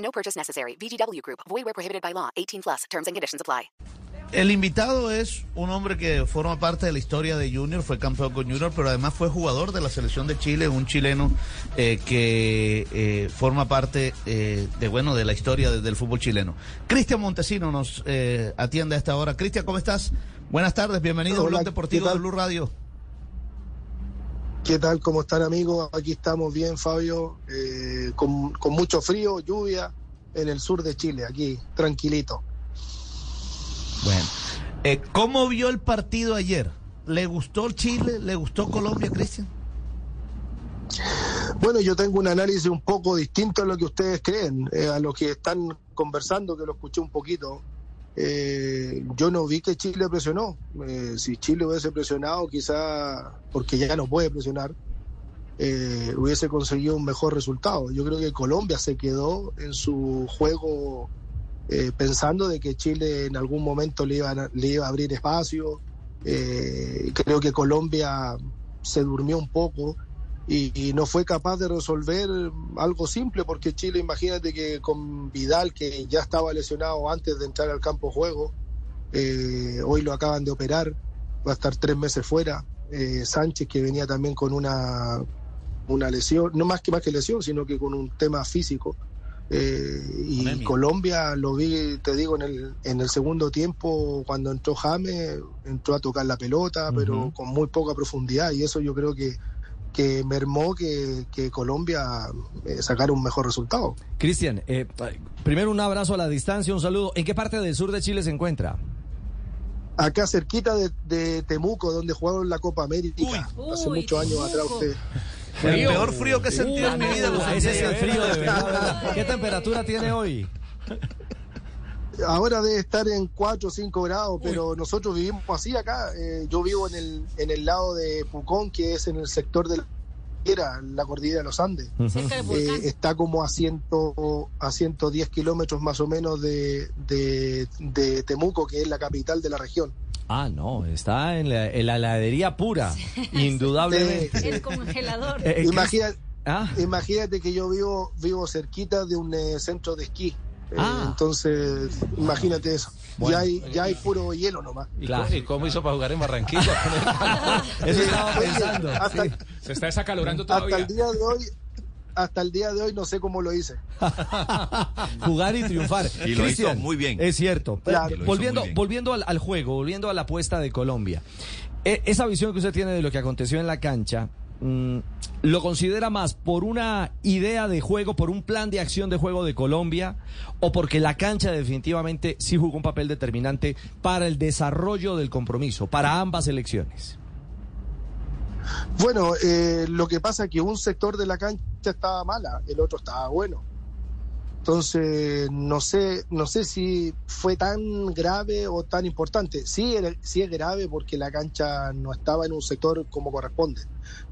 No purchase necessary. VGW Group. Void where prohibited by law. 18 plus. Terms and conditions apply. El invitado es un hombre que forma parte de la historia de Junior, fue campeón con Junior, pero además fue jugador de la selección de Chile, un chileno eh, que eh, forma parte eh, de bueno de la historia de- del fútbol chileno. Cristian Montesino nos eh, atiende a esta hora. Cristian, ¿cómo estás? Buenas tardes, bienvenido a Hola, Blog ¿qué Deportivo de Blue Radio. ¿Qué tal? ¿Cómo están amigos? Aquí estamos bien, Fabio, eh, con, con mucho frío, lluvia en el sur de Chile, aquí, tranquilito. Bueno, eh, ¿cómo vio el partido ayer? ¿Le gustó Chile? ¿Le gustó Colombia, Cristian? Bueno, yo tengo un análisis un poco distinto a lo que ustedes creen, eh, a lo que están conversando, que lo escuché un poquito. Eh, yo no vi que Chile presionó. Eh, si Chile hubiese presionado, quizá, porque ya no puede presionar, eh, hubiese conseguido un mejor resultado. Yo creo que Colombia se quedó en su juego pensando de que Chile en algún momento le iba, a- le iba a abrir espacio. Creo que Colombia se durmió un poco y, y no fue capaz de resolver algo simple porque Chile, imagínate que con Vidal, que ya estaba lesionado antes de entrar al campo juego, eh, hoy lo acaban de operar, va a estar tres meses fuera. Eh, Sánchez, que venía también con una, una lesión, no más que más que lesión, sino que con un tema físico. Eh, y Anemia. Colombia lo vi, te digo, en el, en el segundo tiempo, cuando entró James, entró a tocar la pelota, pero con muy poca profundidad, y eso yo creo que, que mermó que, que Colombia eh, sacara un mejor resultado. Cristian, eh, primero un abrazo a la distancia, un saludo. ¿En qué parte del sur de Chile se encuentra? Acá cerquita de, de Temuco, donde jugaron la Copa América, hace Uy, muchos años atrás usted. El peor frío que he sentido en mi vida. lo Ese es el frío de ¿verdad? ¿Qué temperatura tiene hoy? Ahora debe estar en 4 o 5 grados, pero nosotros vivimos así acá. Eh, yo vivo en el, en el lado de Pucón, que es en el sector de la, cordillera, la cordillera de los Andes. Eh, está como a, ciento, a 110 kilómetros más o menos de, de, de Temuco, que es la capital de la región. Ah, no, está en la, en la heladería pura, indudablemente. El congelador. Eh, eh, Imagina- Ah, imagínate que yo vivo, vivo cerquita de un eh, centro de esquí. Eh, Ah. Entonces, imagínate eso. Bueno. ya, hay, ya hay puro hielo nomás. ¿Y, Claro. cómo, y cómo hizo para jugar en Barranquilla? eso estaba Oye, pensando. hasta, sí. Se está desacalorando hasta todavía. el día de hoy, hasta el día de hoy no sé cómo lo hice. Jugar y triunfar. Y lo hizo muy bien. Es cierto. Claro. Volviendo volviendo al, al juego, volviendo a la apuesta de Colombia. E- esa visión que usted tiene de lo que aconteció en la cancha, ¿lo considera más por una idea de juego, por un plan de acción de juego de Colombia, o porque la cancha definitivamente sí jugó un papel determinante para el desarrollo del compromiso, para ambas elecciones? Bueno, eh, lo que pasa es que un sector de la cancha estaba mala, el otro estaba bueno. Entonces, no sé, no sé si fue tan grave o tan importante. Sí, sí es grave porque la cancha no estaba en un sector como corresponde.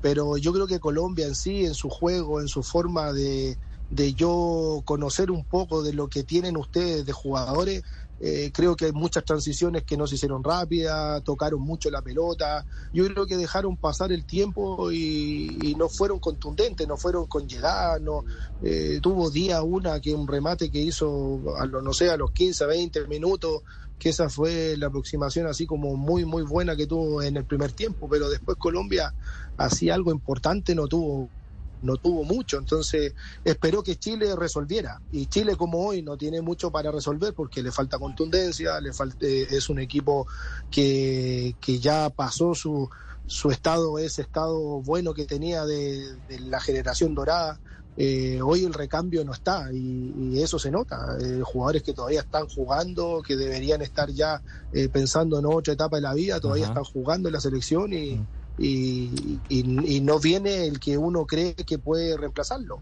Pero yo creo que Colombia en sí, en su juego, en su forma de, de yo conocer un poco de lo que tienen ustedes de jugadores, eh, creo que hay muchas transiciones que no se hicieron rápidas, tocaron mucho la pelota. Yo creo que dejaron pasar el tiempo y, no fueron contundentes, no fueron con llegada. No, eh, tuvo día una que un remate que hizo, a lo, no sé, a los 15, 20 minutos, que esa fue la aproximación así como muy, muy buena que tuvo en el primer tiempo. Pero después Colombia, así algo importante, no tuvo no tuvo mucho, entonces esperó que Chile resolviera y Chile como hoy no tiene mucho para resolver porque le falta contundencia, le falta, eh, es un equipo que, que ya pasó su, su estado, ese estado bueno que tenía de, de la generación dorada. Eh, hoy el recambio no está y, y eso se nota. Eh, jugadores que todavía están jugando, que deberían estar ya eh, pensando en otra etapa de la vida, todavía Ajá. están jugando en la selección y, Mm. Y, y- y no viene el que uno cree que puede reemplazarlo.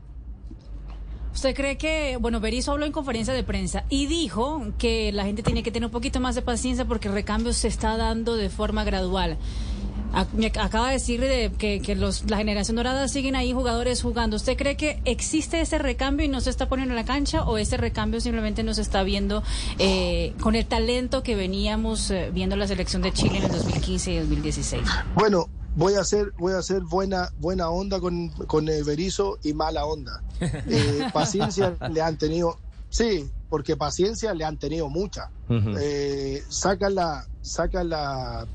¿Usted cree que, bueno, Berizzo habló en conferencia de prensa y dijo que la gente tiene que tener un poquito más de paciencia porque el recambio se está dando de forma gradual? Me acaba de decir de que, que los, la generación dorada siguen ahí jugadores jugando. ¿Usted cree que existe ese recambio y no se está poniendo en la cancha o ese recambio simplemente no se está viendo eh, con el talento que veníamos eh, viendo la selección de Chile en el 2015 y 2016? Bueno, voy a hacer, voy a hacer buena, buena onda con, con Berizzo y mala onda. Eh, paciencia le han tenido, sí, porque paciencia le han tenido mucha. Eh, saca la, saca la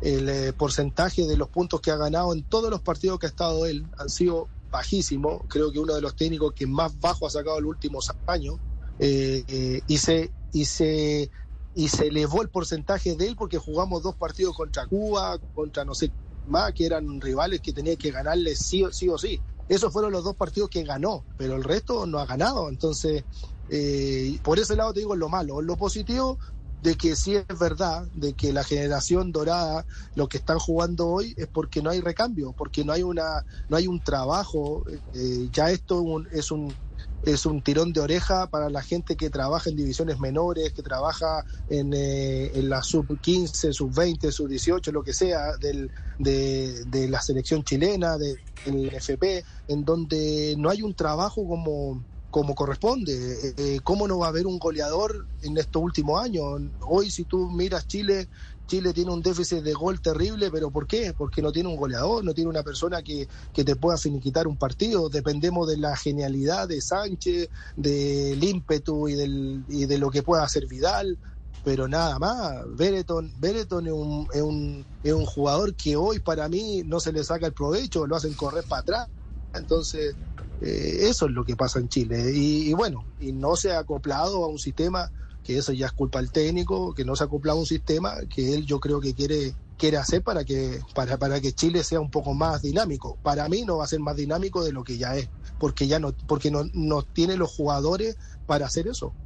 el eh, porcentaje de los puntos que ha ganado en todos los partidos que ha estado él han sido bajísimos. Creo que uno de los técnicos que más bajo ha sacado en los últimos años. Eh, y se y se y se elevó el porcentaje de él porque jugamos dos partidos contra Cuba, contra no sé más, que eran rivales que tenía que ganarle sí, o- sí o sí. Esos fueron los dos partidos que ganó, pero el resto no ha ganado. Entonces, eh, por ese lado te digo lo malo. Lo positivo de que sí es verdad, de que la generación dorada, lo que están jugando hoy es porque no hay recambio, porque no hay una, no hay un trabajo. eh, ya esto un- es un es un tirón de oreja para la gente que trabaja en divisiones menores, que trabaja en, eh, la sub 15, sub 20, sub 18, lo que sea, del, de, de la selección chilena, de- del FP, en donde no hay un trabajo como, como corresponde. Eh, eh, ¿Cómo no va a haber un goleador en estos últimos años? Hoy, si tú miras Chile, Chile tiene un déficit de gol terrible, pero ¿por qué? Porque no tiene un goleador, no tiene una persona que, que te pueda finiquitar un partido. Dependemos de la genialidad de Sánchez, del ímpetu y, de lo que pueda hacer Vidal, pero nada más. Bereton, Bereton es, un, es, un, es un jugador que hoy para mí no se le saca el provecho, lo hacen correr para atrás. Entonces, eh, eso es lo que pasa en Chile. Y, y bueno, y no se ha acoplado a un sistema que eso ya es culpa del técnico, que no se ha acoplado a un sistema que él yo creo que quiere quiere hacer para que para, para que Chile sea un poco más dinámico. Para mí no va a ser más dinámico de lo que ya es, porque ya no porque no, no tiene los jugadores para hacer eso.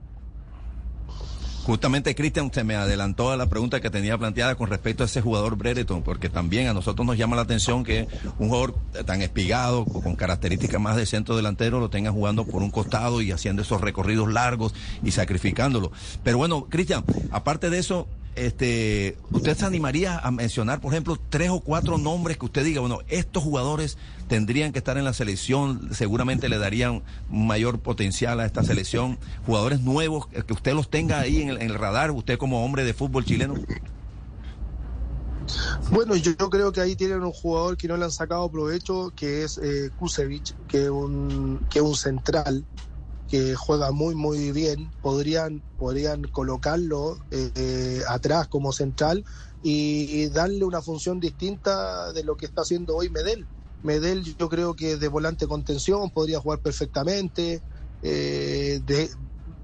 Justamente, Cristian, usted me adelantó a la pregunta que tenía planteada con respecto a ese jugador Brereton, porque también a nosotros nos llama la atención que un jugador tan espigado, con características más de centro delantero, lo tenga jugando por un costado y haciendo esos recorridos largos y sacrificándolo. Pero bueno, Cristian, aparte de eso, este, ¿usted se animaría a mencionar, por ejemplo, tres o cuatro nombres que usted diga, bueno, estos jugadores tendrían que estar en la selección, seguramente le darían mayor potencial a esta selección, jugadores nuevos, que usted los tenga ahí en el, radar, usted como hombre de fútbol chileno? Bueno, yo, creo que ahí tienen un jugador que no le han sacado provecho, que es eh, Kusevich, que es un, que un central que juega muy muy bien podrían podrían colocarlo eh, atrás como central y, darle una función distinta de lo que está haciendo hoy Medel. Medel yo creo que de volante contención podría jugar perfectamente eh,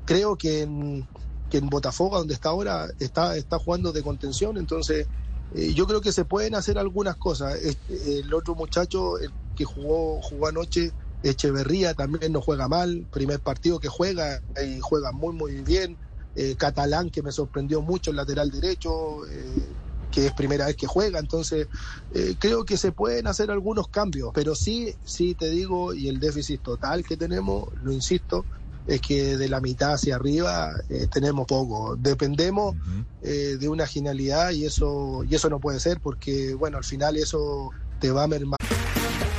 creo que en, que en Botafogo donde está ahora está está jugando de contención entonces eh, yo creo que se pueden hacer algunas cosas. Este, el otro muchacho que jugó jugó anoche Echeverría también no juega mal, primer partido que juega y juega muy muy bien. Eh, Catalán que me sorprendió mucho el lateral derecho, eh, que es primera vez que juega, entonces eh, creo que se pueden hacer algunos cambios, pero sí, sí te digo, y el déficit total que tenemos, lo insisto, es que de la mitad hacia arriba eh, tenemos poco, dependemos uh -huh. de una genialidad y eso, y eso no puede ser porque bueno, al final eso te va a mermar.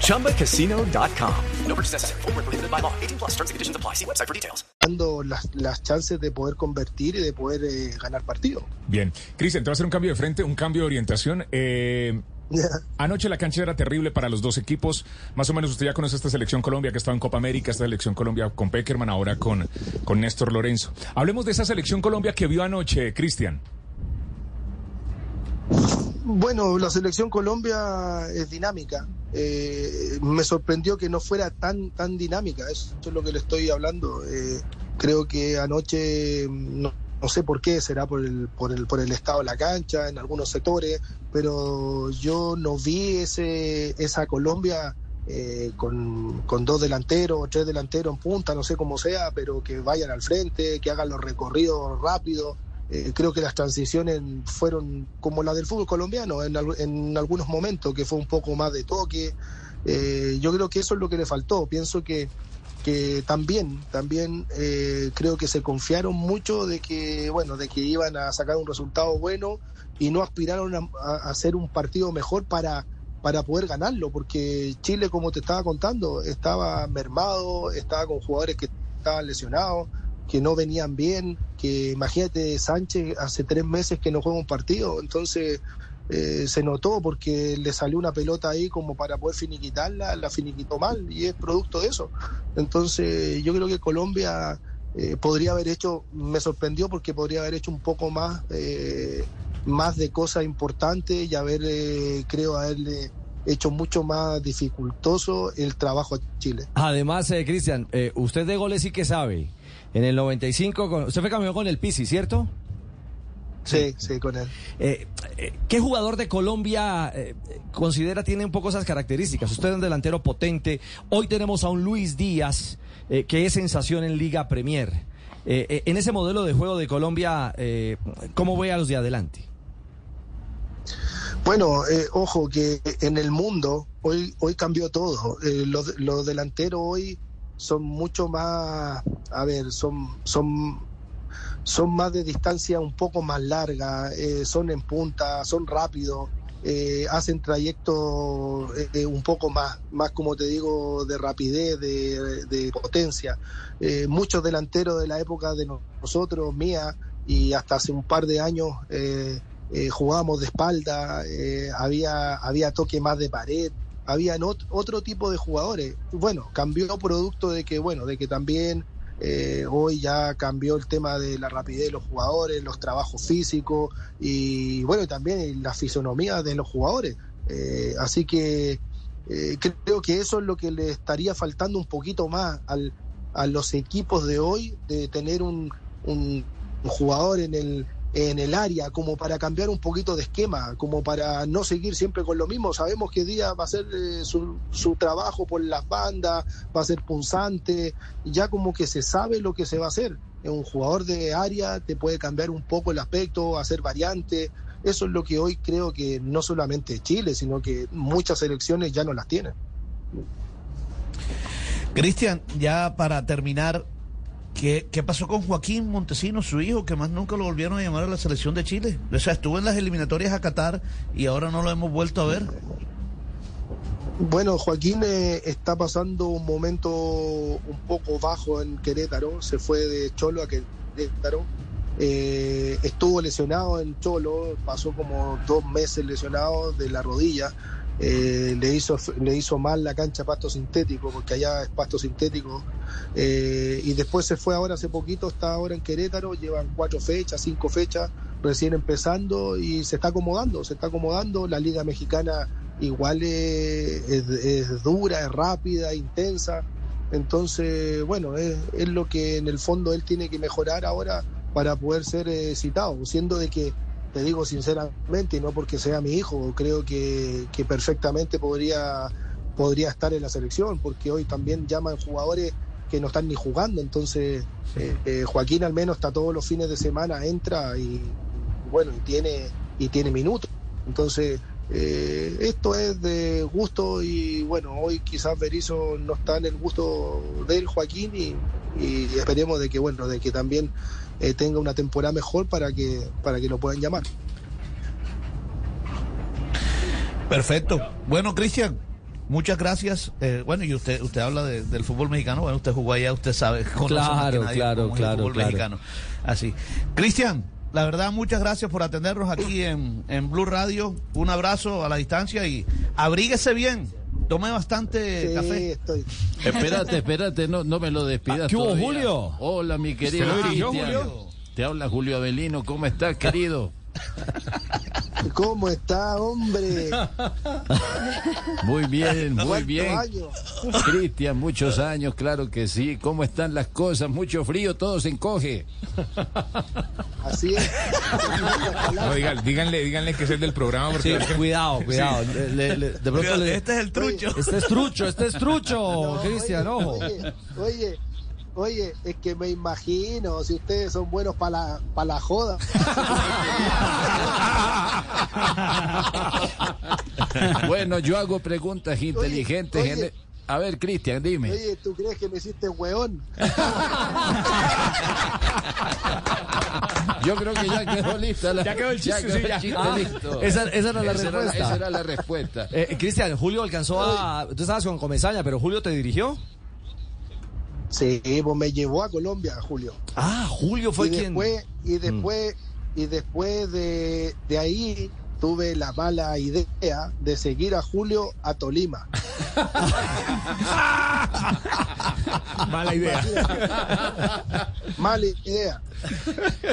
ChumbaCasino.com. No purchase necessary. Full prohibited by law. 18 plus terms and conditions apply. See website for details. Dando las, las chances de poder convertir y de poder eh, ganar partido. Bien. Cristian, te va a hacer un cambio de frente, un cambio de orientación. Eh, Anoche la cancha era terrible para los dos equipos. Más o menos usted ya conoce esta selección Colombia que estaba en Copa América, esta selección Colombia con Peckerman, ahora con, con Néstor Lorenzo. Hablemos de esa selección Colombia que vio anoche, Cristian. Bueno, la selección Colombia es dinámica. Eh, me sorprendió que no fuera tan tan dinámica. Eso es lo que le estoy hablando. Eh, creo que anoche no, no sé por qué, será por el, por el, por el estado de la cancha en algunos sectores, pero yo no vi ese, esa Colombia eh, con, con dos delanteros, tres delanteros en punta, no sé cómo sea, pero que vayan al frente, que hagan los recorridos rápidos. Eh, creo que las transiciones fueron como la del fútbol colombiano en, al- en algunos momentos, que fue un poco más de toque. Eh, yo creo que eso es lo que le faltó. Pienso que, que también, también eh, creo que se confiaron mucho de que, bueno, de que iban a sacar un resultado bueno y no aspiraron a, a hacer un partido mejor para, para poder ganarlo, porque Chile, como te estaba contando, estaba mermado, estaba con jugadores que estaban lesionados, que no venían bien, que imagínate Sánchez hace tres meses que no juega un partido, entonces eh, se notó porque le salió una pelota ahí como para poder finiquitarla, la finiquitó mal y es producto de eso. Entonces yo creo que Colombia eh, podría haber hecho, me sorprendió porque podría haber hecho un poco más, eh, más de cosas importantes y haber, eh, creo, haberle hecho mucho más dificultoso el trabajo a Chile. Además, eh, Cristian, usted de goles sí que sabe. En el 95, con- usted fue campeón con el Pisi, ¿cierto? Sí, sí, con él. Eh, eh, ¿Qué jugador de Colombia eh, considera tiene un poco esas características? Usted es un delantero potente. Hoy tenemos a un Luis Díaz que es sensación en Liga Premier. En ese modelo de juego de Colombia, ¿cómo ve a los de adelante? Bueno, ojo que en el mundo hoy hoy cambió todo. Los, los delanteros hoy son mucho más, a ver, son son son más de distancia un poco más larga, eh, son en punta, son rápidos, eh, hacen trayectos eh, un poco más, más como te digo, de rapidez, de, de potencia. Muchos delanteros de la época de nosotros, mía, y hasta hace un par de años jugábamos de espalda, había, había toque más de pared, había otro tipo de jugadores. Bueno, cambió producto de que, bueno, de que también eh, hoy ya cambió el tema de la rapidez de los jugadores, los trabajos físicos y bueno, también la fisonomía de los jugadores. Eh, así que eh, creo que eso es lo que le estaría faltando un poquito más al, a los equipos de hoy, de tener un jugador en el, en el área como para cambiar un poquito de esquema, como para no seguir siempre con lo mismo. Sabemos que Díaz va a hacer eh, su, su, trabajo por las bandas, va a ser punzante, ya como que se sabe lo que se va a hacer. Un jugador de área te puede cambiar un poco el aspecto, hacer variante. Eso es lo que hoy creo que no solamente Chile, sino que muchas selecciones ya no las tienen. Cristian, ya para terminar, ¿Qué, ¿Qué, pasó con Joaquín Montesino, su hijo, que más nunca lo volvieron a llamar a la selección de Chile? O sea, estuvo en las eliminatorias a Qatar y ahora no lo hemos vuelto a ver. Bueno, Joaquín eh, está pasando un momento un poco bajo en Querétaro, se fue de Cholo a Querétaro, eh, estuvo lesionado en Cholo, pasó como dos meses lesionado de la rodilla, eh, le, hizo, le hizo mal la cancha pasto sintético, porque allá es pasto sintético, eh, y después se fue ahora hace poquito, está ahora en Querétaro, llevan cuatro fechas, cinco fechas, recién empezando y se está acomodando, se está acomodando, la liga mexicana igual es, es, dura, es rápida, intensa, entonces, bueno, es, es, lo que en el fondo él tiene que mejorar ahora para poder ser eh, citado, siendo de que te digo sinceramente, y no porque sea mi hijo, creo que, que, perfectamente podría, podría estar en la selección, porque hoy también llaman jugadores que no están ni jugando, entonces eh, eh, Joaquín al menos está todos los fines de semana, entra y bueno, y tiene, y tiene minutos. Entonces, eh, esto es de gusto y bueno, hoy quizás Berizzo no está en el gusto del Joaquín y, y esperemos de que bueno, de que también eh, tenga una temporada mejor para que, para que lo puedan llamar. Perfecto. Bueno, Cristian, muchas gracias. Eh, bueno, y usted usted habla de, del fútbol mexicano. Bueno, usted jugó allá, usted sabe. Claro, nadie, claro, claro, el fútbol claro. mexicano. Así. Cristian, la verdad, muchas gracias por atendernos aquí en, en Blue Radio. Un abrazo a la distancia y abríguese bien. Tome bastante sí, café. Estoy... Espérate, espérate, no, no me lo despidas. ¿Qué hubo, todavía. Julio? Hola, mi querido ¿Se lo dirigió, Cristian. Julio? Te habla Julio Avelino, ¿cómo estás, querido? ¿Cómo está, hombre? Muy bien, muy ¿Cuántos bien. Cristian, muchos años, claro que sí. ¿Cómo están las cosas? Mucho frío, todo se encoge. Así es. No, digan- díganle, díganle que es el del programa. Porque Sí, cuidado, cuidado. Sí. Le- le- le- de pronto le- Este es el trucho. Este es trucho, este es trucho, Cristian, ojo. Oye, oye, oye, es que me imagino si ustedes son buenos para la, pa' la joda. Bueno, yo hago preguntas inteligentes. oye. A ver, Cristian, dime. Oye, ¿tú crees que me hiciste hueón? Yo creo que ya quedó lista la Ya quedó el chiste, quedó sí, ya. chiste Ah, listo. esa- esa era la respuesta. esa era la respuesta. Eh, Cristian, Julio alcanzó a. Tú estabas con Comesaña, pero Julio te dirigió. Sí, pues me llevó a Colombia, Julio. Ah, Julio fue y quien. después, y después, y después de, de ahí tuve la mala idea de seguir a Julio a Tolima. Mala idea. Mala idea.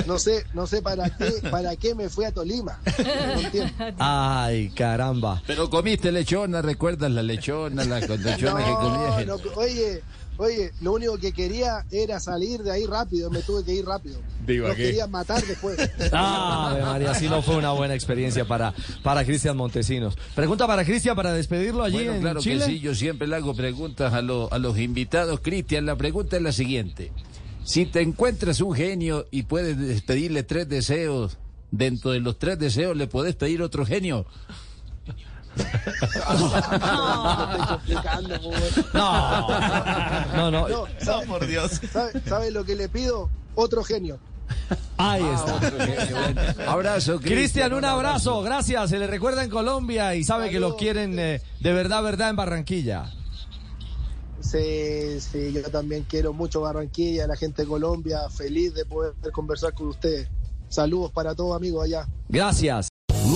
No sé, no sé para qué, para qué me fui a Tolima. No. Ay, caramba. Pero comiste lechona, ¿recuerdas la lechona, la lechona que comías? no, oye, oye, lo único que quería era salir de ahí rápido, me tuve que ir rápido. Digo, quería matar después. Ah, María, sí no fue una buena experiencia para, para Cristian Montesinos. Pregunta para Cristian para despedirlo allí Bueno, en claro Chile. que sí, yo siempre le hago preguntas a, los a los invitados. Cristian, la pregunta es la siguiente. Si te encuentras un genio y puedes despedirle tres deseos, dentro de los tres deseos le puedes pedir otro genio. Me estoy complicando. No, no, no. No, ¿sabe- por Dios. ¿sabe, sabe lo que le pido? Otro genio. Ahí Ah, está. otro genio, bueno. Abrazo, Cristian, un abrazo, gracias. Se le recuerda en Colombia y sabe que lo quieren eh, de verdad, verdad en Barranquilla. Sí, sí, yo también quiero mucho Barranquilla, la gente de Colombia, feliz de poder conversar con ustedes. Saludos para todos amigos allá. Gracias.